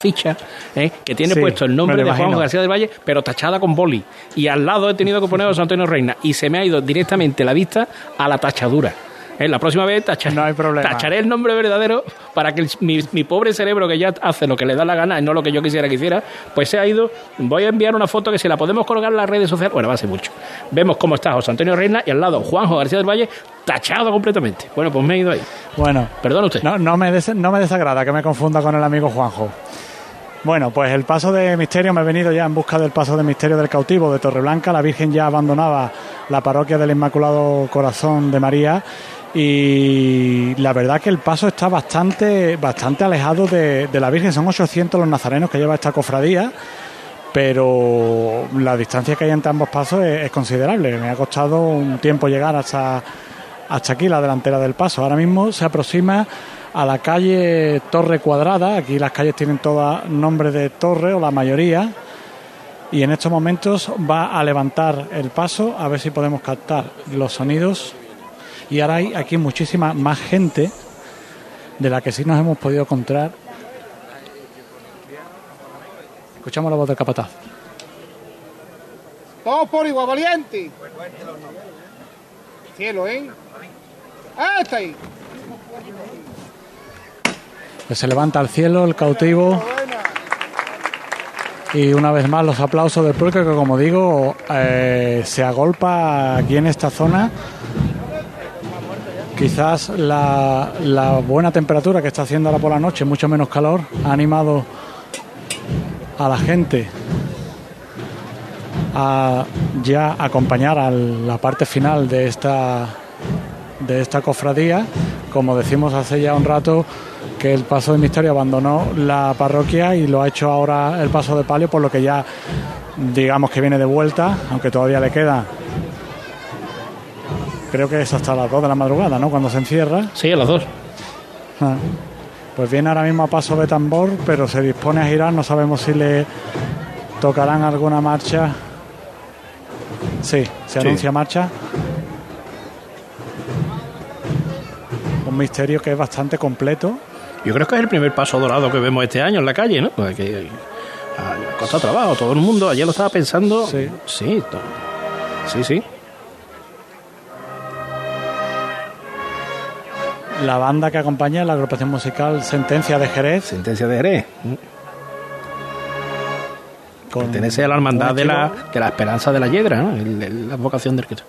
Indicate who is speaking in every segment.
Speaker 1: ficha ¿eh? que tiene
Speaker 2: Sí,
Speaker 1: puesto el nombre de Juan. García del Valle, pero tachada con boli. Y al lado he tenido que poner a José Antonio Reina. Y se me ha ido directamente la vista a la tachadura. ¿Eh? La próxima vez tacha-
Speaker 2: No hay problema.
Speaker 1: tacharé el nombre verdadero para que el- mi, mi pobre cerebro, que ya hace lo que le da la gana y no lo que yo quisiera que hiciera, pues se ha ido. Voy a enviar una foto que si la podemos colgar en las redes sociales, bueno, va a ser mucho. Vemos cómo está José Antonio Reina y al lado Juanjo García del Valle tachado completamente. Bueno, pues me he ido ahí.
Speaker 2: Bueno,
Speaker 1: Perdón usted.
Speaker 2: no, no, me des- no me desagrada que me confunda con el amigo Juanjo. Bueno, pues el paso de misterio, me he venido ya en busca del paso de misterio del cautivo de Torreblanca. La Virgen ya abandonaba la parroquia del Inmaculado Corazón de María y la verdad que el paso está bastante, bastante alejado de, de la Virgen. Son 800 los nazarenos que lleva esta cofradía, pero la distancia que hay entre ambos pasos es, es considerable. Me ha costado un tiempo llegar hasta, hasta aquí, la delantera del paso. Ahora mismo se aproxima a la calle Torre Cuadrada. Aquí las calles tienen todas nombre de torre o la mayoría. Y en estos momentos va a levantar el paso a ver si podemos captar los sonidos. Y ahora hay aquí muchísima más gente de la que sí nos hemos podido encontrar. Escuchamos la voz del capataz.
Speaker 3: Todos por igual, valiente. Cielo, ¿eh? Ah, está ahí.
Speaker 2: Se levanta al cielo el cautivo. Y una vez más los aplausos del público que como digo eh, se agolpa aquí en esta zona. Quizás la, la buena temperatura que está haciendo ahora por la noche, mucho menos calor, ha animado a la gente a ya acompañar a la parte final de esta de esta cofradía. Como decimos hace ya un rato, que el Paso de Misterio abandonó la parroquia y lo ha hecho ahora el Paso de Palio, por lo que ya digamos que viene de vuelta, aunque todavía le queda. Creo que es hasta las 2 de la madrugada, ¿no? Cuando se encierra.
Speaker 1: Sí, a las dos.
Speaker 2: Ah. Pues viene ahora mismo a paso de tambor, pero se dispone a girar. No sabemos si le tocarán alguna marcha. Sí, se
Speaker 4: Sí.
Speaker 2: anuncia marcha. Un misterio que es bastante completo.
Speaker 1: Yo creo que es el primer paso dorado que vemos este año en la calle, ¿no? Pues que ha costado trabajo, todo el mundo, ayer lo estaba pensando.
Speaker 2: Sí.
Speaker 1: Sí, sí, sí.
Speaker 2: La banda que acompaña la agrupación musical Sentencia de Jerez.
Speaker 1: Sentencia de Jerez.
Speaker 2: Con
Speaker 1: Pertenece a la hermandad de la, de la esperanza de la yedra, ¿no? El- el- la vocación del Cristo.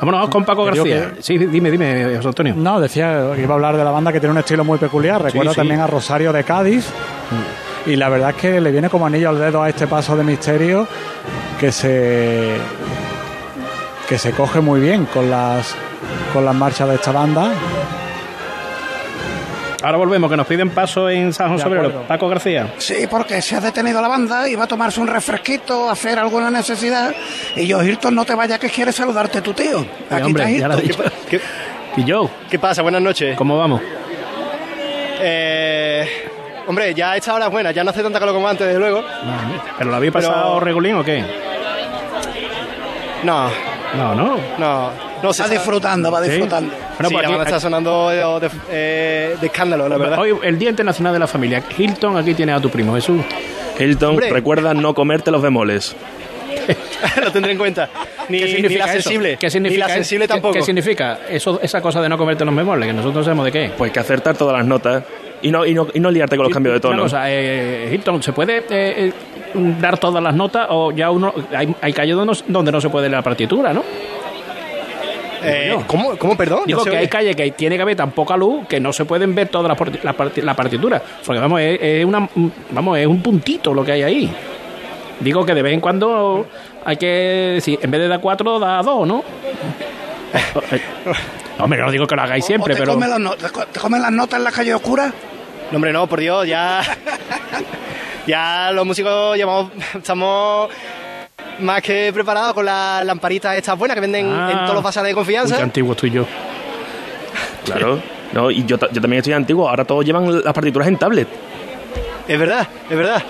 Speaker 1: Vámonos con Paco García.
Speaker 2: que-
Speaker 1: Sí, dime, dime, José Antonio.
Speaker 2: No, decía que iba a hablar de la banda que tiene un estilo muy peculiar. Recuerdo
Speaker 1: sí.
Speaker 2: también a Rosario de Cádiz. Y la verdad es que le viene como anillo al dedo a este paso de misterio que se que se coge muy bien con las con las marchas de esta banda.
Speaker 1: Ahora volvemos, que nos piden paso en San José
Speaker 2: De
Speaker 1: Obrero.
Speaker 2: acuerdo.
Speaker 1: Paco García.
Speaker 3: Sí, porque se ha detenido la banda y va a tomarse un refresquito, a hacer alguna necesidad. Y yo, Hilton, no te vayas que quiere saludarte tu tío. Aquí
Speaker 1: hombre, ya
Speaker 3: está Hilton.
Speaker 1: dicho.
Speaker 4: ¿Qué,
Speaker 1: Y yo,
Speaker 4: qué pasa? Buenas noches.
Speaker 1: ¿cómo vamos?
Speaker 4: Eh, hombre, ya esta hora es buena, ya no hace tanta calor como antes, desde luego.
Speaker 1: ¿Pero lo habéis pasado
Speaker 4: Pero-
Speaker 1: regulín o qué?
Speaker 4: No,
Speaker 1: No, no.
Speaker 4: no, no se
Speaker 3: Va disfrutando, va
Speaker 1: Sí.
Speaker 3: disfrutando.
Speaker 1: Bueno,
Speaker 4: sí,
Speaker 1: pues
Speaker 4: la
Speaker 1: aquí-
Speaker 4: está sonando de, de- eh, de escándalo, la verdad.
Speaker 1: Hoy, el Día Internacional de la Familia. Hilton, aquí tienes a tu primo Jesús.
Speaker 5: Hilton,
Speaker 4: Hombre.
Speaker 5: recuerda no comerte los bemoles.
Speaker 4: lo tendré en cuenta. Ni,
Speaker 1: ¿Qué
Speaker 4: ni la
Speaker 1: eso?
Speaker 4: sensible.
Speaker 1: ¿Qué significa
Speaker 4: ni la
Speaker 1: eso?
Speaker 4: sensible
Speaker 1: ¿Qué-
Speaker 4: tampoco.
Speaker 1: ¿Qué significa eso, esa cosa de no comerte los memoles? Que nosotros sabemos de qué.
Speaker 5: Pues que acertar todas las notas y no, y no, y no liarte con los cambios de
Speaker 1: Una
Speaker 5: tono.
Speaker 1: cosa, eh, Hilton, ¿se puede eh, eh, dar todas las notas o ya uno... Hay, hay calles donde, no- donde no se puede leer la partitura, ¿no?
Speaker 4: Eh, ¿cómo, ¿Cómo, perdón?
Speaker 1: Digo
Speaker 4: No
Speaker 1: que hay calles que tiene que haber tan poca luz que no se pueden ver toda la, parti- la, parti- la partitura. Porque vamos, es, es una, vamos, es un puntito lo que hay ahí. Digo que de vez en cuando hay que decir, en vez de dar cuatro, da dos, ¿no? Hombre, no digo que lo hagáis siempre,
Speaker 3: ¿O te,
Speaker 1: pero...
Speaker 3: las no- te comen las notas en la calle oscura?
Speaker 4: No, hombre, no, por Dios, ya. ya los músicos llevamos, estamos más que preparados con las lamparitas estas buenas que venden
Speaker 1: Ah.
Speaker 4: en todos los bazares de
Speaker 1: Uy,
Speaker 4: confianza.
Speaker 1: qué antiguo estoy yo.
Speaker 5: Claro. No, y yo, yo también estoy antiguo. Ahora todos llevan las partituras en tablet.
Speaker 4: Es verdad, es verdad.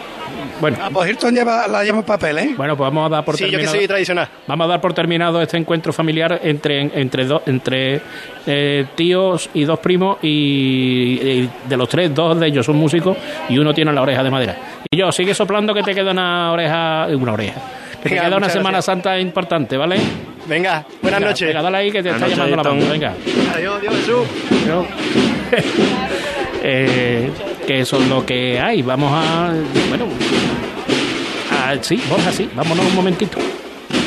Speaker 1: Bueno,
Speaker 3: Ah, pues Hilton lleva, la lleva en papel, ¿eh?
Speaker 1: bueno, pues vamos a dar por
Speaker 4: Sí, yo que
Speaker 1: terminado...
Speaker 4: soy tradicional.
Speaker 1: Vamos a dar por terminado este encuentro familiar entre entre dos entre eh, tíos y dos primos y, y de los tres dos de ellos son músicos y uno tiene la oreja de madera Y yo, sigue soplando que te queda una oreja, una oreja. Que te
Speaker 4: Venga,
Speaker 1: queda una Semana
Speaker 4: gracias.
Speaker 1: Santa importante, ¿vale?
Speaker 4: Venga, buenas
Speaker 1: Venga,
Speaker 4: noches.
Speaker 1: Venga, dale ahí que te está
Speaker 5: Buenas
Speaker 1: llamando la banda, venga.
Speaker 4: Adiós, adiós, Jesús.
Speaker 1: Yo- Eh, que eso es lo que hay. Vamos a. Bueno. a- sí, Borja, sí. Vámonos un momentito.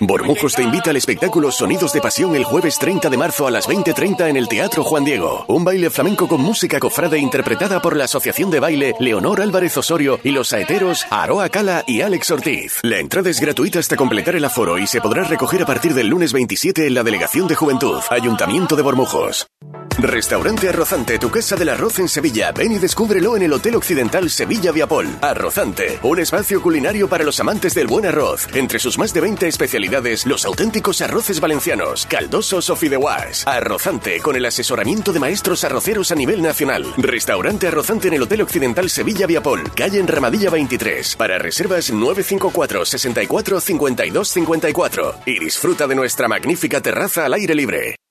Speaker 6: Bormujos te invita al espectáculo Sonidos de Pasión el jueves 30 de marzo a las 20.30 en el Teatro Juan Diego. Un baile flamenco con música cofrade interpretada por la Asociación de Baile Leonor Álvarez Osorio y los saeteros Aroa Cala y Alex Ortiz. La entrada es gratuita hasta completar el aforo y se podrá recoger a partir del lunes 27 en la Delegación de Juventud, Ayuntamiento de Bormujos. Restaurante Arrozante, tu casa del arroz en Sevilla. Ven y descúbrelo en el Hotel Occidental Sevilla Viapol. Arrozante, un espacio culinario para los amantes del buen arroz. Entre sus más de 20 los auténticos arroces valencianos, caldosos o fideuás. Arrozante, con el asesoramiento de maestros arroceros a nivel nacional. Restaurante Arrozante en el Hotel Occidental Sevilla Viapol, calle en Ramadilla 23. Para reservas 954 64 52 54. Y disfruta de nuestra magnífica terraza al aire libre.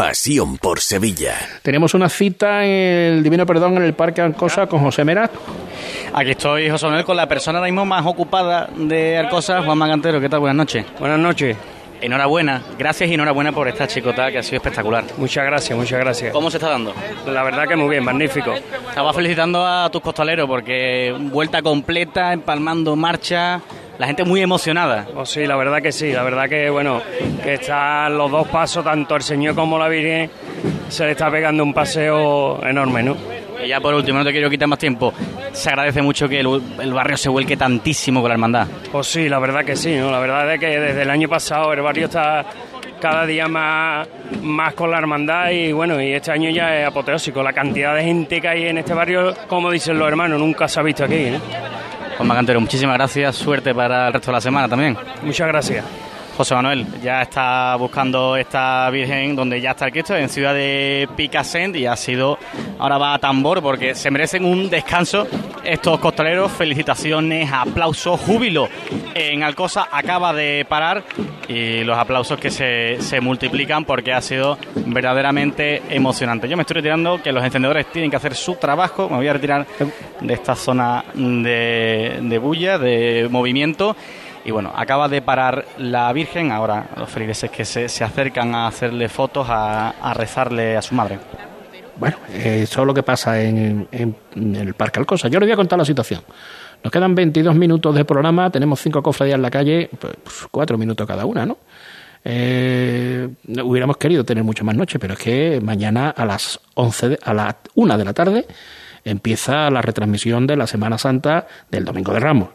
Speaker 6: Pasión por Sevilla.
Speaker 1: Tenemos una cita en el Divino Perdón en el Parque Ancosa con José Merat.
Speaker 7: Aquí estoy, José Manuel, con la persona ahora mismo más ocupada de Arcosa, Juan Magantero. ¿Qué tal? Buenas noches.
Speaker 8: Buenas noches.
Speaker 7: Enhorabuena, gracias y enhorabuena por esta chicota que ha sido espectacular.
Speaker 8: Muchas gracias, muchas gracias.
Speaker 7: ¿Cómo se está dando?
Speaker 8: La verdad que muy bien, magnífico.
Speaker 7: Estaba felicitando a tus costaleros porque vuelta completa, empalmando marcha, la gente muy emocionada.
Speaker 8: Oh, sí, la verdad que sí, la verdad que bueno, que están los dos pasos, tanto el Señor como la Virgen, se le está pegando un paseo enorme, ¿no?
Speaker 7: Y ya por último, no te quiero quitar más tiempo, se agradece mucho que el, el barrio se vuelque tantísimo con la hermandad.
Speaker 8: Pues sí, la verdad que sí, ¿no? La verdad es que desde el año pasado el barrio está cada día más, más con la hermandad y bueno, y este año ya es apoteósico. La cantidad de gente que hay en este barrio, como dicen los hermanos, nunca se ha visto aquí, ¿no?
Speaker 7: Juan Magantero, muchísimas gracias, suerte para el resto de la semana también.
Speaker 8: Muchas gracias.
Speaker 7: José Manuel ya está buscando esta Virgen donde ya está el Cristo, en ciudad de Picassent, y ha sido, ahora va a tambor porque se merecen un descanso estos costaleros. Felicitaciones, aplausos, júbilo. En Alcosa acaba de parar y los aplausos que se, se multiplican porque ha sido verdaderamente emocionante. Yo me estoy retirando, que los encendedores tienen que hacer su trabajo. Me voy a retirar de esta zona de, de bulla, de movimiento. Y bueno, acaba de parar la Virgen, ahora los feligreses que se, se acercan a hacerle fotos, a, rezarle a su madre.
Speaker 1: Bueno, eh, eso es lo que pasa en, el Parque Alcosa. Yo les voy a contar la situación. Nos quedan 22 minutos de programa, tenemos cinco cofradías en la calle, pues, pues, cuatro minutos cada una, ¿no? Eh, hubiéramos querido tener mucho más noche, pero es que mañana a las 11, de- a la una de la tarde empieza la retransmisión de la Semana Santa del Domingo de Ramos.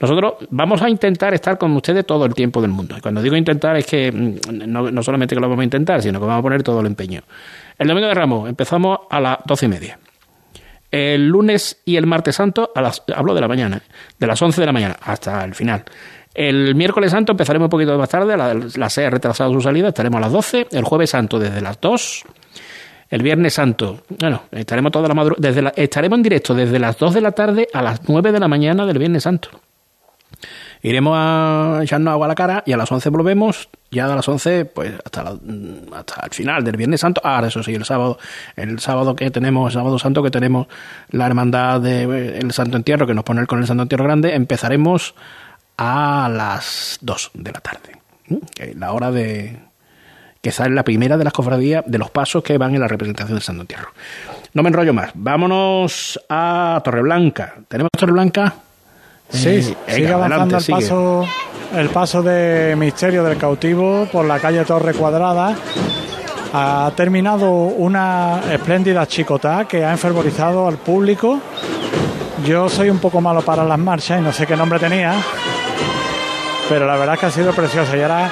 Speaker 1: Nosotros vamos a intentar estar con ustedes todo el tiempo del mundo. Y cuando digo intentar es que mm, no, solamente que lo vamos a intentar, sino que vamos a poner todo el empeño. El Domingo de Ramos empezamos a las doce y media. El lunes y el martes santo, a las, hablo de la mañana, de las 11 de la mañana hasta el final. El miércoles santo empezaremos un poquito más tarde, la- las 6 ha retrasado su salida, estaremos a las 12. El jueves santo desde las 2. El viernes santo, bueno, estaremos toda la madru- desde la- estaremos en directo desde las 2 de la tarde a las 9 de la mañana del viernes santo. Iremos a echarnos agua a la cara y a las 11 volvemos. Ya a las 11, pues hasta, la- hasta el final del Viernes Santo. Ahora, eso sí, el sábado, el sábado que tenemos, el sábado santo que tenemos la hermandad del Santo Entierro, que nos pone con el Santo Entierro Grande, empezaremos a las 2 de la tarde. ¿Mm? Es La hora de, que sale la primera de las cofradías de los pasos que van en la representación del Santo Entierro. No me enrollo más. Vámonos a Torreblanca. ¿Tenemos Torreblanca?
Speaker 2: Sí, sigue avanzando
Speaker 1: adelante,
Speaker 2: el
Speaker 1: sigue.
Speaker 2: paso, el paso de Misterio del Cautivo por la calle Torre Cuadrada. Ha terminado una espléndida chicotá que ha enfervorizado al público. Yo soy un poco malo para las marchas y no sé qué nombre tenía, pero la verdad es que ha sido preciosa. Y ahora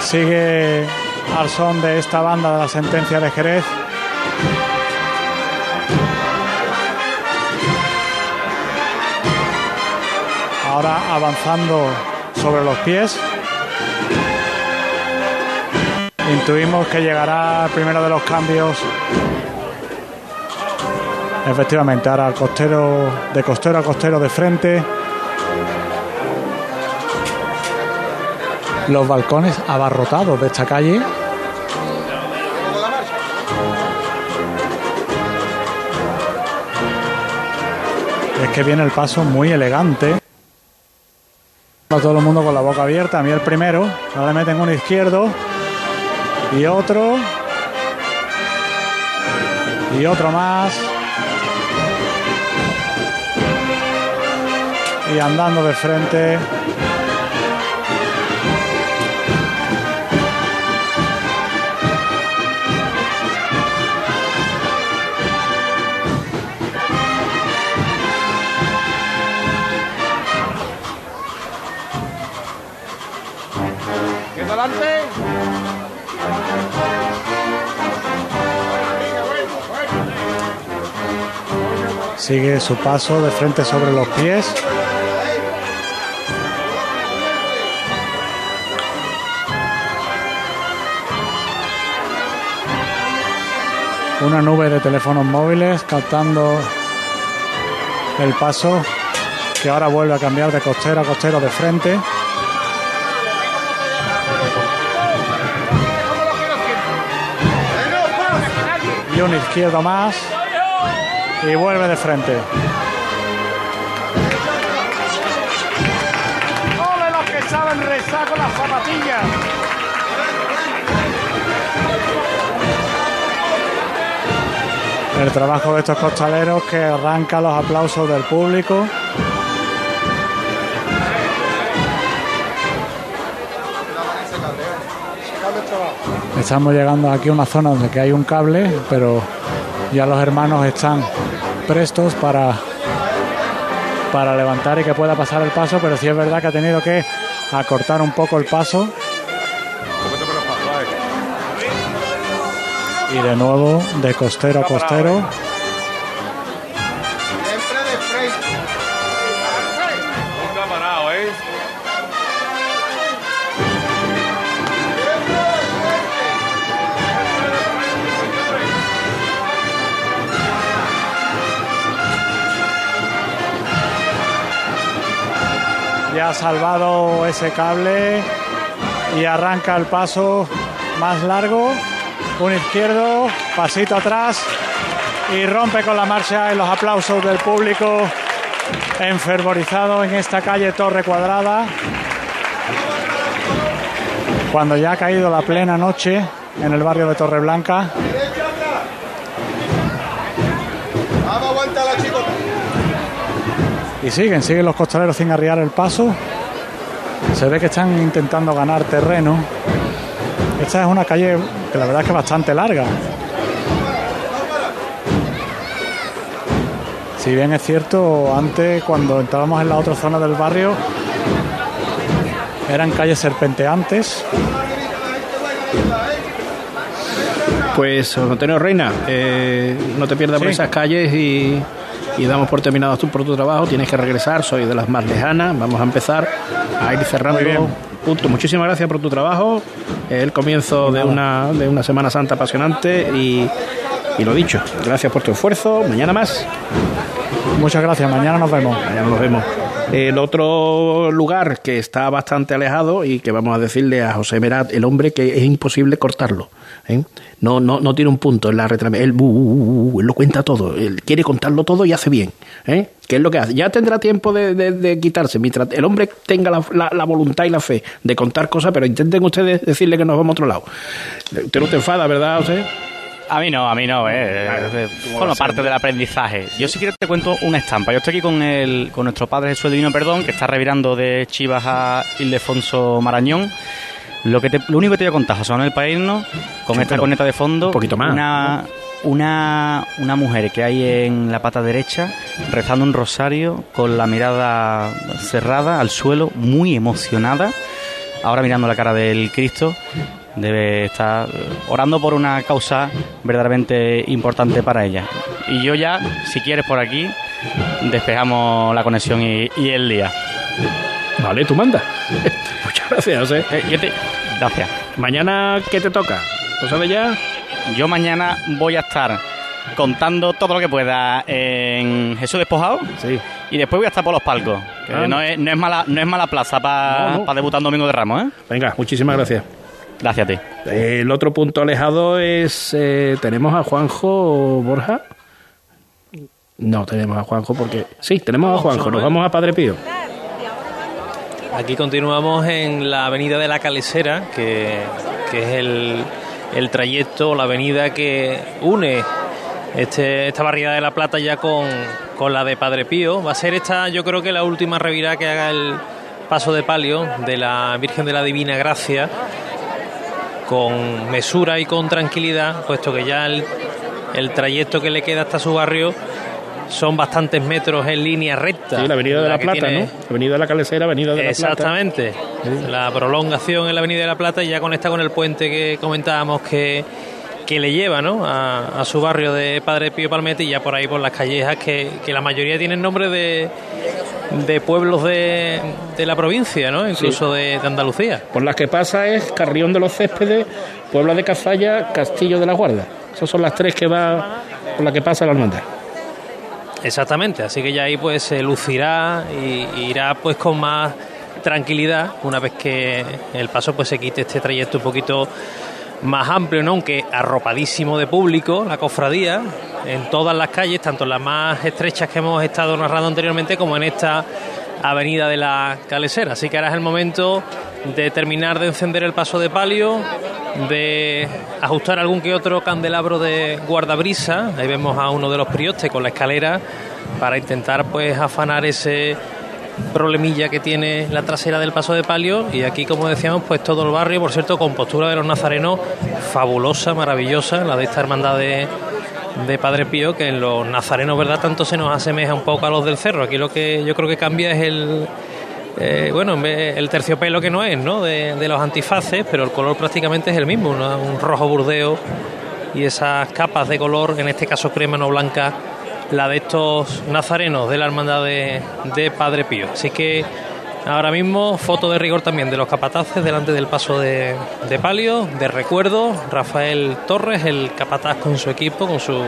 Speaker 2: sigue al son de esta banda de la sentencia de Jerez. Ahora avanzando sobre los pies. Intuimos que llegará el primero de los cambios. Efectivamente, ahora al costero, de costero a costero de frente. Los balcones abarrotados de esta calle. Es que viene el paso muy elegante. Todo el mundo con la boca abierta. A mí el primero. Ahora le meten uno izquierdo. Y otro. Y otro más. Y andando de frente. Sigue su paso de frente sobre los pies. Una nube de teléfonos móviles captando el paso que ahora vuelve a cambiar de costero a costero de frente. Y un izquierdo más. Y vuelve de frente.
Speaker 9: ¡Ole los que saben rezar con las zapatillas!
Speaker 2: El trabajo de estos costaleros que arranca los aplausos del público. Estamos llegando aquí a una zona donde que hay un cable, pero ya los hermanos están prestos para, para levantar y que pueda pasar el paso, pero sí es verdad que ha tenido que acortar un poco el paso. Y de nuevo de costero a costero.
Speaker 10: Ha
Speaker 2: salvado ese cable y arranca el paso más largo. Un izquierdo, pasito atrás y rompe con la marcha en los aplausos del público enfervorizado en esta calle Torre Cuadrada. Cuando ya ha caído la plena noche en el barrio de Torreblanca. Y siguen, siguen los costaleros sin arriar el paso. Se ve que están intentando ganar terreno. Esta es una calle que la verdad es que es bastante larga. Si bien es cierto, antes cuando entrábamos en la otra zona del barrio eran calles serpenteantes.
Speaker 1: Pues, Antonio Reina, eh, no te pierdas por esas calles y, y damos por terminado tú por tu trabajo. Tienes que regresar, soy de las más lejanas. Vamos a empezar a ir cerrando. Punto. Muchísimas gracias por tu trabajo. El comienzo de una, de una Semana Santa apasionante y, y lo dicho, gracias por tu esfuerzo. Mañana más.
Speaker 2: Muchas gracias, mañana nos vemos.
Speaker 1: Mañana nos vemos. El otro lugar que está bastante alejado y que vamos a decirle a José Merat, el hombre que es imposible cortarlo. ¿Eh? No, no, no tiene un punto en la retransmisión. Él, bu, bu, bu, bu, él lo cuenta todo. Él quiere contarlo todo y hace bien. ¿eh? ¿Qué es lo que hace? Ya tendrá tiempo de, de- de quitarse. Mientras el hombre tenga la, la- la voluntad y la fe de contar cosas, pero intenten ustedes decirle que nos vamos a otro lado. Usted no te enfada, ¿verdad, José?
Speaker 7: A mí no, a mí no, eh. eh, Forma parte del aprendizaje. Yo si quieres te cuento una estampa. Yo estoy aquí con el, con nuestro padre Jesús Divino Perdón, que está revirando de Chivas a Ildefonso Marañón. Lo que te- lo único que te voy a contar, José Manuel, para irnos, con
Speaker 1: Sí,
Speaker 7: esta corneta de fondo,
Speaker 1: un poquito más.
Speaker 7: Una, una, una mujer que hay en la pata derecha rezando un rosario con la mirada cerrada al suelo, muy emocionada, ahora mirando la cara del Cristo, debe estar orando por una causa verdaderamente importante para ella. Y yo ya, si quieres por aquí, despejamos la conexión y, y el día.
Speaker 1: Vale, tú manda. Muchas gracias, José.
Speaker 7: Eh, yo te... Gracias.
Speaker 1: Mañana, ¿qué te toca? ¿Lo sabes ya?
Speaker 7: Yo mañana voy a estar contando todo lo que pueda en Jesús Despojado.
Speaker 1: Sí.
Speaker 7: Y después voy a estar por los palcos. Que
Speaker 1: Ah.
Speaker 7: no, es, no, es mala, no es mala plaza para
Speaker 1: No, no.
Speaker 7: debutar domingo de Ramos, ¿eh?
Speaker 1: Venga, muchísimas gracias.
Speaker 7: Gracias a ti.
Speaker 1: El otro punto alejado es. eh, ¿Tenemos a Juanjo Borja? No tenemos a Juanjo porque. Sí, tenemos a Juanjo. Nos vamos a Padre Pío.
Speaker 10: Aquí continuamos en la avenida de la Calesera, que, es el, el trayecto, la avenida que une este, esta barriada de La Plata ya con, con la de Padre Pío. Va a ser esta, yo creo que la última revirada que haga el paso de palio de la Virgen de la Divina Gracia, con mesura y con tranquilidad, puesto que ya el, el trayecto que le queda hasta su barrio son bastantes metros en línea recta.
Speaker 1: Sí, la Avenida de la Plata,
Speaker 10: tiene-
Speaker 1: ¿no? Avenida de la Calesera, Avenida de la Plata.
Speaker 10: Exactamente. La prolongación en la Avenida de la Plata y ya conecta con el puente que comentábamos que, que le lleva ¿no? a, a su barrio de Padre Pío Palmete y ya por ahí por las callejas que, que la mayoría tienen nombre de, de pueblos de, de la provincia, ¿no? incluso de, de Andalucía.
Speaker 1: Por las que pasa es Carrión de los Céspedes, Puebla de Cazalla, Castillo de la Guarda. Esas son las tres que va por las que pasa la hermandad.
Speaker 10: Exactamente, así que ya ahí pues se lucirá y, irá pues con más tranquilidad una vez que el paso pues se quite este trayecto un poquito más amplio, ¿no? aunque arropadísimo de público, la cofradía, en todas las calles, tanto en las más estrechas que hemos estado narrando anteriormente como en esta avenida de la Calesera. Así que ahora es el momento de terminar de encender el paso de palio, de ajustar algún que otro candelabro de guardabrisa. Ahí vemos a uno de los priostes con la escalera para intentar pues afanar ese problemilla que tiene la trasera del paso de palio. Y aquí como decíamos pues todo el barrio por cierto con postura de los nazarenos fabulosa maravillosa la de esta hermandad de, de Padre Pío que en los nazarenos verdad tanto se nos asemeja un poco a los del cerro. Aquí lo que yo creo que cambia es el eh, bueno, el terciopelo que no es, ¿no? De, los antifaces, pero el color prácticamente es el mismo, un rojo burdeo y esas capas de color, en este caso crema no blanca, la de estos nazarenos de la hermandad de, Padre Pío. Así que ahora mismo foto de rigor también de los capataces delante del paso de, de palio, de recuerdo, Rafael Torres, el capataz con su equipo, con su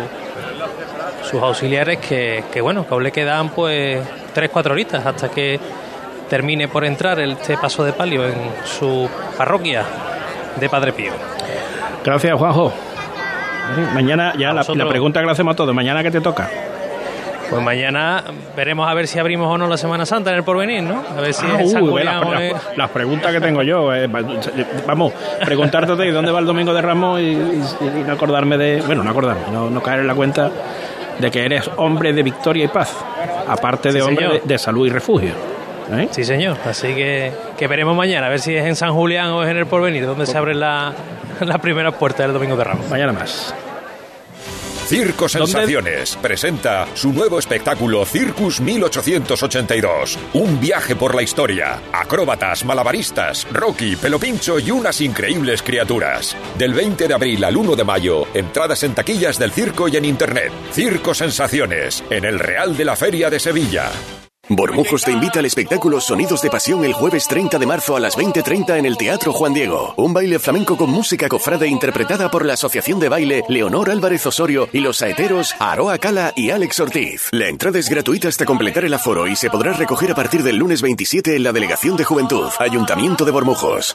Speaker 10: sus auxiliares que, que bueno, que le quedan pues 3-4 horitas hasta que termine por entrar el- este paso de palio en su parroquia de Padre Pío.
Speaker 1: Gracias, Juanjo. Mañana, ya la, pregunta que le hacemos a todos, ¿mañana qué te toca?
Speaker 10: Pues mañana veremos a ver si abrimos o no la Semana Santa en el porvenir, ¿no? A ver si
Speaker 1: Ah,
Speaker 10: es
Speaker 1: uh, las,
Speaker 10: o es-
Speaker 1: las- las preguntas que tengo yo. eh, va- vamos, preguntarte de dónde va el domingo de Ramos y, y- y no acordarme de. Bueno, no acordarme, no, no caer en la cuenta de que eres hombre de victoria y paz, aparte de
Speaker 10: Sí,
Speaker 1: hombre de salud y refugio. ¿Eh?
Speaker 10: Sí, señor. Así que, que veremos mañana, a ver si es en San Julián o es en el porvenir, donde se abren la- las primeras puertas del domingo de Ramos.
Speaker 1: Mañana más.
Speaker 11: Circo Sensaciones presenta su nuevo espectáculo Circus 1882. Un viaje por la historia. Acróbatas, malabaristas, Rocky, Pelopincho y unas increíbles criaturas. Del 20 de abril al 1 de mayo, entradas en taquillas del circo y en internet. Circo Sensaciones, en el Real de la Feria de Sevilla.
Speaker 6: Bormujos te invita al espectáculo Sonidos de Pasión el jueves 30 de marzo a las 20.30 en el Teatro Juan Diego. Un baile flamenco con música cofrade interpretada por la Asociación de Baile Leonor Álvarez Osorio y los saeteros Aroa Cala y Alex Ortiz. La entrada es gratuita hasta completar el aforo y se podrá recoger a partir del lunes 27 en la Delegación de Juventud, Ayuntamiento de Bormujos.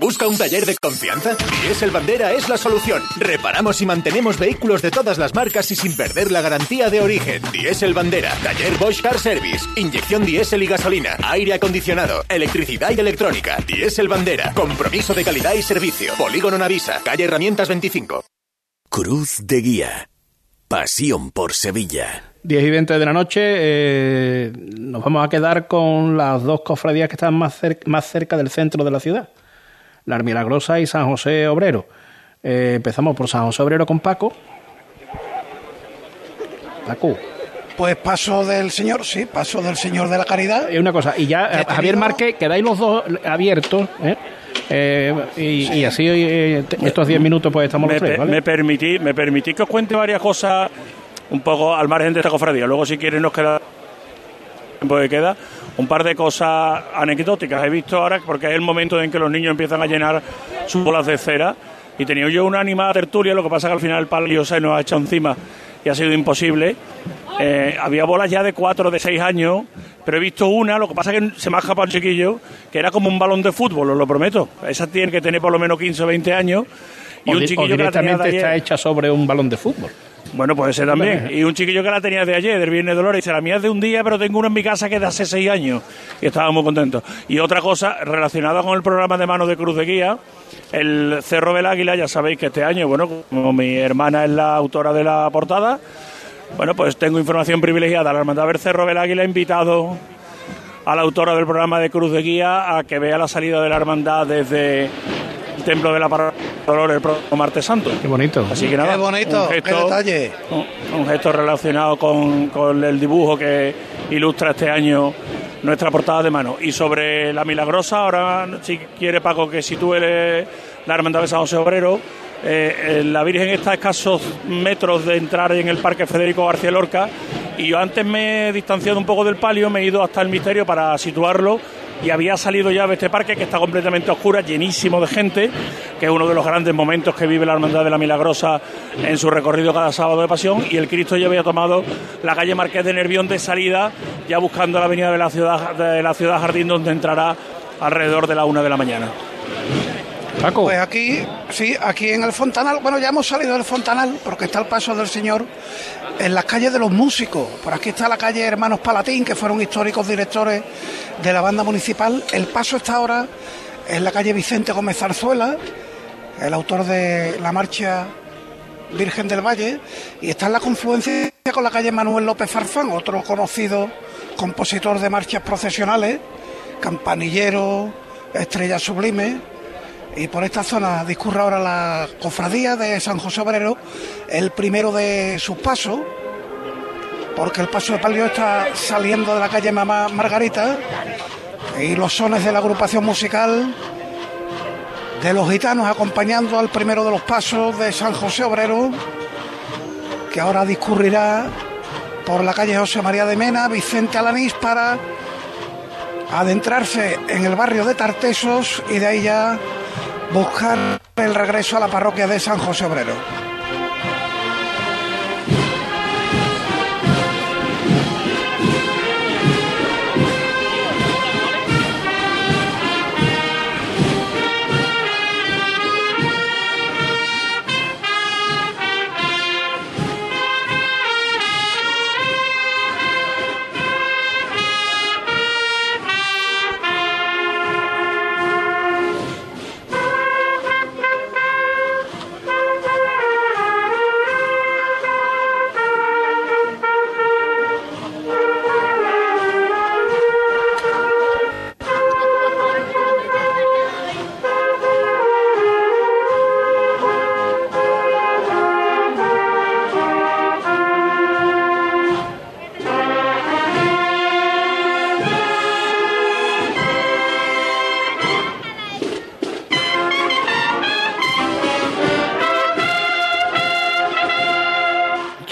Speaker 12: ¿Busca un taller de confianza? Diesel Bandera es la solución. Reparamos y mantenemos vehículos de todas las marcas y sin perder la garantía de origen. Diesel Bandera, taller Bosch Car Service, inyección diésel y gasolina, aire acondicionado, electricidad y electrónica. Diesel Bandera, compromiso de calidad y servicio. Polígono Navisa, calle Herramientas 25.
Speaker 6: Cruz de Guía. Pasión por Sevilla.
Speaker 1: 10 y 20 de la noche, eh, nos vamos a quedar con las dos cofradías que están más, cer- más cerca del centro de la ciudad, la Milagrosa y San José Obrero. Eh, empezamos por San José Obrero con Paco. Paco.
Speaker 3: Pues paso del señor, sí, paso del señor de la caridad.
Speaker 1: Y una cosa, y ya, Javier Márquez, quedáis los dos abiertos, ¿eh? Eh, y, y así eh, estos 10 minutos pues estamos
Speaker 13: me,
Speaker 1: los tres,
Speaker 13: pe-
Speaker 1: ¿vale?
Speaker 13: me permití, me permití que os cuente varias cosas un poco al margen de esta cofradía. Luego, si quieres, nos queda tiempo que queda. Un par de cosas anecdóticas. He visto ahora, porque es el momento en que los niños empiezan a llenar sus bolas de cera. Y tenía yo una animada tertulia, lo que pasa que al final el palio se nos ha echado encima y ha sido imposible. Eh, había bolas ya de 4, de 6 años, pero he visto una, lo que pasa que se me ha escapado un chiquillo, que era como un balón de fútbol, os lo prometo. Esa tiene que tener por lo menos 15 o 20 años. Y
Speaker 1: o,
Speaker 13: un
Speaker 1: o
Speaker 13: chiquillo que la tenía de
Speaker 1: directamente
Speaker 13: ayer-
Speaker 1: está hecha sobre un balón de fútbol.
Speaker 13: Bueno, puede ser también. Y un chiquillo que la tenía de ayer, del Viernes de Dolores, dice, la mía es de un día, pero tengo una en mi casa que es de hace seis años. Y estaba muy contento. Y otra cosa relacionada con el programa de mano de Cruz de Guía, el Cerro del Águila, ya sabéis que este año, bueno, como mi hermana es la autora de la portada, bueno, pues tengo información privilegiada. La Hermandad del Cerro del Águila ha invitado a la autora del programa de Cruz de Guía a que vea la salida de la hermandad desde Templo de la de Dolores el próximo martes santo.
Speaker 1: Qué bonito.
Speaker 13: Así que nada,
Speaker 3: Qué bonito,
Speaker 13: un
Speaker 3: qué
Speaker 13: gesto,
Speaker 3: detalle.
Speaker 13: un, un gesto relacionado con, con el dibujo que ilustra este año nuestra portada de mano. Y sobre la milagrosa, ahora si quiere Paco que sitúe la hermandad de San José Obrero, eh, eh, la Virgen está a escasos metros de entrar en el Parque Federico García Lorca y yo antes me he distanciado un poco del palio, me he ido hasta el misterio para situarlo y había salido ya de este parque que está completamente oscura, llenísimo de gente, que es uno de los grandes momentos que vive la Hermandad de la Milagrosa en su recorrido cada sábado de pasión y el Cristo ya había tomado la calle Marqués de Nervión de salida, ya buscando la avenida de la ciudad, de la ciudad Jardín, donde entrará alrededor de la una de la mañana.
Speaker 3: Pues aquí, sí, aquí en el Fontanal, bueno, ya hemos salido del Fontanal porque está el paso del señor en las calles de los músicos. Por aquí está la calle Hermanos Palatín, que fueron históricos directores de la banda municipal. El paso está ahora en la calle Vicente Gómez Zarzuela, el autor de la marcha Virgen del Valle, y está en la confluencia con la calle Manuel López Farfán, otro conocido compositor de marchas procesionales, campanillero, estrella sublime. Y por esta zona discurre ahora la cofradía de San José Obrero, el primero de sus pasos, porque el paso de palio está saliendo de la calle Mamá Margarita y los sones de la agrupación musical de los gitanos acompañando al primero de los pasos de San José Obrero, que ahora discurrirá por la calle José María de Mena, Vicente Alanís, para adentrarse en el barrio de Tartesos y de ahí ya buscar el regreso a la parroquia de San José Obrero.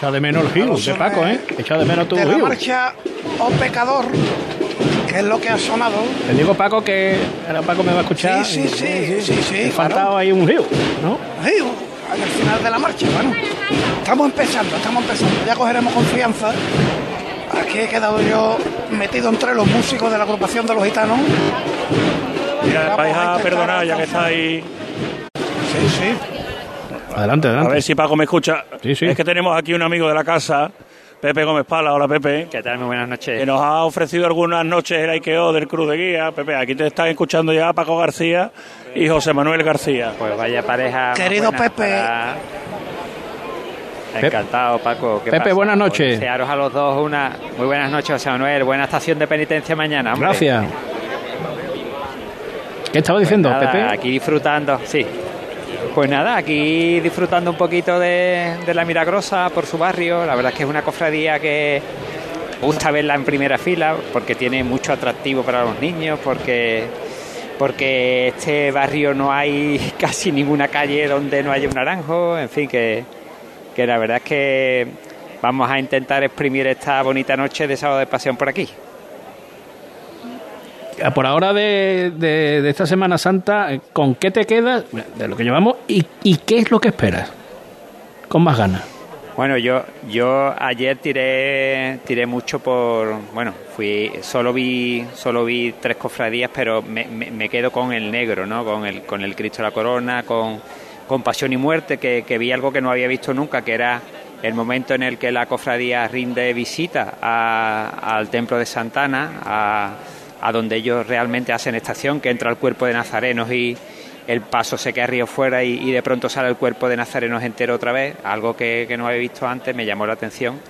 Speaker 1: Echa de menos el de Paco, ¿eh? Echa de menos tu
Speaker 3: de la marcha O Pecador, que es lo que ha sonado.
Speaker 1: Le digo Paco que ahora Paco me va a escuchar.
Speaker 3: Sí, sí, sí, sí, sí,
Speaker 1: Me faltaba ahí un Gil, ¿no?
Speaker 3: Sí, al final de la marcha, bueno. Estamos empezando, estamos empezando. Ya cogeremos confianza. Aquí he quedado yo metido entre los músicos de la agrupación de los gitanos.
Speaker 13: Mira, vais
Speaker 3: a
Speaker 13: a perdonar ya que estáis.
Speaker 3: Sí, sí.
Speaker 1: Adelante,
Speaker 13: A
Speaker 1: adelante.
Speaker 13: ver si Paco me escucha. Es que tenemos aquí un amigo de la casa, Pepe Gómez Pala. Hola, Pepe.
Speaker 14: ¿Qué tal? Muy buenas noches.
Speaker 13: Que nos ha ofrecido algunas noches el IKEO del Cruz de Guía. Pepe, aquí te están escuchando ya Paco García y José Manuel García.
Speaker 14: Pues vaya pareja.
Speaker 3: Querido Pepe.
Speaker 14: para- Encantado, Paco. ¿Qué
Speaker 1: Pepe,
Speaker 14: pasa?
Speaker 1: buenas
Speaker 14: Pues
Speaker 1: noches.
Speaker 14: desearos a los dos una muy buenas noches, José Manuel. Buena estación de penitencia mañana. hombre.
Speaker 1: Gracias. ¿Qué estaba diciendo,
Speaker 14: Nada,
Speaker 1: Pepe?
Speaker 14: Aquí disfrutando, sí. Pues nada, aquí disfrutando un poquito de, la Milagrosa por su barrio. La verdad es que es una cofradía que gusta verla en primera fila porque tiene mucho atractivo para los niños, porque porque este barrio no hay casi ninguna calle donde no haya un naranjo, en fin, que, que la verdad es que vamos a intentar exprimir esta bonita noche de sábado de pasión por aquí.
Speaker 1: Por ahora de, de- esta Semana Santa, eh, ¿con qué te quedas de lo que llevamos y, y qué es lo que esperas? Con más ganas.
Speaker 14: Bueno, yo yo ayer tiré tiré mucho por bueno fui solo vi solo vi tres cofradías, pero me, me- me quedo con el negro, ¿no? Con el con el Cristo de la Corona, con con Pasión y Muerte, que, que vi algo que no había visto nunca, que era el momento en el que la cofradía rinde visita a- al templo de Santana, a, a donde ellos realmente hacen estación, que entra el cuerpo de nazarenos y el paso se queda río fuera y, de pronto sale el cuerpo de nazarenos entero otra vez, algo que, no había visto antes, me llamó la atención.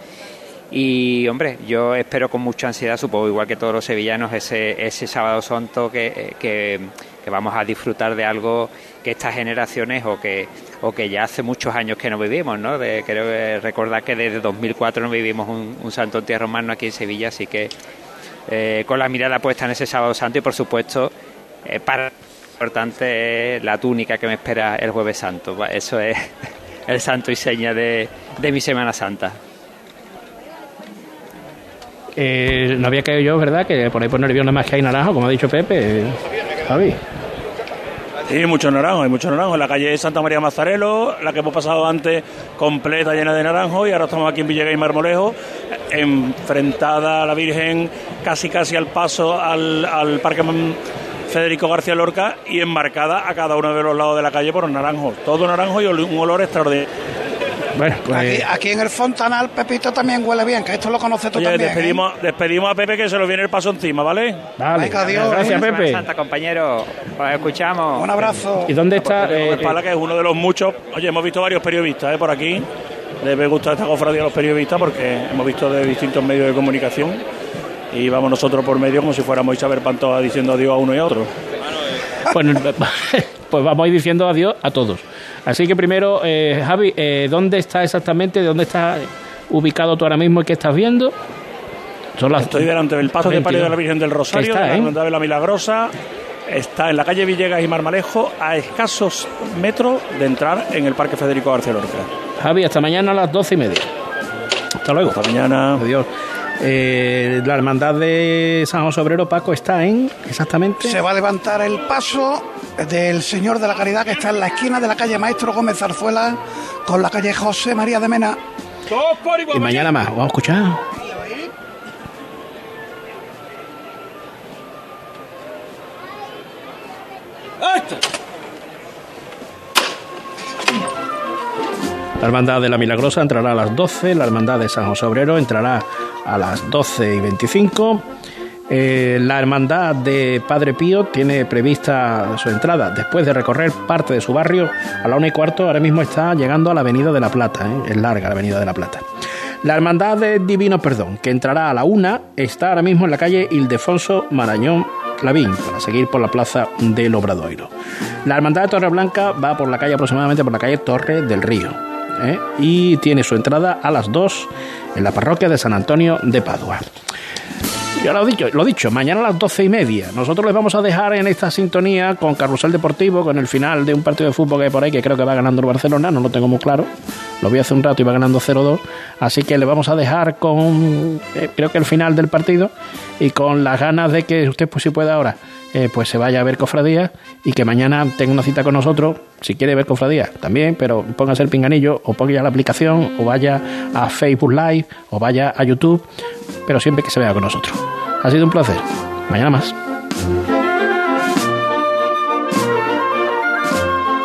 Speaker 14: Y hombre, yo espero con mucha ansiedad, supongo igual que todos los sevillanos, ese, ese sábado santo que, que, vamos a disfrutar de algo que estas generaciones o que, o que ya hace muchos años que no vivimos, ¿no? De, creo recordar que desde 2004 no vivimos un, un santo entierro romano aquí en Sevilla, así que eh, con la mirada puesta en ese sábado santo y por supuesto eh, para importante es la túnica que me espera el jueves santo. Eso es el santo y seña de, de mi Semana Santa.
Speaker 1: Eh, no había caído yo, ¿verdad? Que por ahí por nervios nada más que hay naranjo, como ha dicho Pepe. Javi.
Speaker 13: Sí, muchos naranjos, hay muchos naranjos. En la calle Santa María Mazarelo, la que hemos pasado antes, completa, llena de naranjos, y ahora estamos aquí en Villegas y Marmolejo, enfrentada a la Virgen, casi casi al paso al, al Parque Federico García Lorca y enmarcada a cada uno de los lados de la calle por naranjos. Todo naranjo y un olor extraordinario.
Speaker 1: Bueno,
Speaker 3: Aquí, aquí en el Fontanal, Pepito también huele bien, que esto lo conoce tú
Speaker 13: Oye,
Speaker 3: también. ¿eh?
Speaker 13: despedimos, despedimos a Pepe que se lo viene el paso encima, ¿vale?
Speaker 1: Vale.
Speaker 3: Venga, adiós.
Speaker 1: Gracias,
Speaker 14: Semana
Speaker 1: Pepe.
Speaker 14: Santa, compañero. Os escuchamos.
Speaker 3: Un abrazo.
Speaker 1: ¿Y dónde está? Eh,
Speaker 13: que es uno de los muchos. Oye, hemos visto varios periodistas ¿eh? por aquí. Debe gustar esta cofradía a los periodistas porque hemos visto de distintos medios de comunicación y vamos nosotros por medio como si fuéramos Isabel Pantoja diciendo adiós a uno y a otro.
Speaker 1: Bueno, pues vamos a ir diciendo adiós a todos. Así que primero, eh, Javi, eh, ¿dónde está exactamente? ¿Dónde está ubicado tú ahora mismo y qué estás viendo? Son las
Speaker 13: Estoy delante del paso de palio de la Virgen del Rosario,
Speaker 1: está,
Speaker 13: de la
Speaker 1: ¿eh?
Speaker 13: Hermandad de la Milagrosa. Está en la calle Villegas y Marmalejo, a escasos metros de entrar en el Parque Federico García Lorca.
Speaker 1: Javi, hasta mañana a las doce y media. Hasta luego.
Speaker 13: Hasta mañana.
Speaker 1: Adiós. Eh, la hermandad de San José Obrero, Paco, está en exactamente.
Speaker 3: Se va a levantar el paso del Señor de la Caridad que está en la esquina de la calle Maestro Gómez Zarzuela con la calle José María de Mena.
Speaker 1: Y mañana más. Vamos a escuchar. La hermandad de la Milagrosa entrará a las 12, la hermandad de San José Obrero entrará a las 12 y 25. Eh, la hermandad de Padre Pío tiene prevista su entrada después de recorrer parte de su barrio a la una y cuarto. Ahora mismo está llegando a la Avenida de la Plata, ¿eh? es larga la Avenida de la Plata. La hermandad de Divino Perdón, que entrará a la una, está ahora mismo en la calle Ildefonso Marañón Lavín, para seguir por la plaza del Obradoiro. La hermandad de Torreblanca va por la calle aproximadamente por la calle Torre del Río. ¿Eh? Y tiene su entrada a las 2 en la parroquia de San Antonio de Padua. Ya lo he dicho, lo dicho, mañana a las doce y media. Nosotros les vamos a dejar en esta sintonía con Carrusel Deportivo, con el final de un partido de fútbol que hay por ahí, que creo que va ganando el Barcelona, no lo tengo muy claro. Lo vi hace un rato y va ganando 0-2. Así que le vamos a dejar con, eh, creo que el final del partido y con las ganas de que usted, pues si puede ahora, eh, pues se vaya a ver cofradía y que mañana tenga una cita con nosotros, si quiere ver cofradía también, pero póngase el pinganillo o ponga la aplicación o vaya a Facebook Live o vaya a YouTube, pero siempre que se vea con nosotros. Ha sido un placer. Mañana más.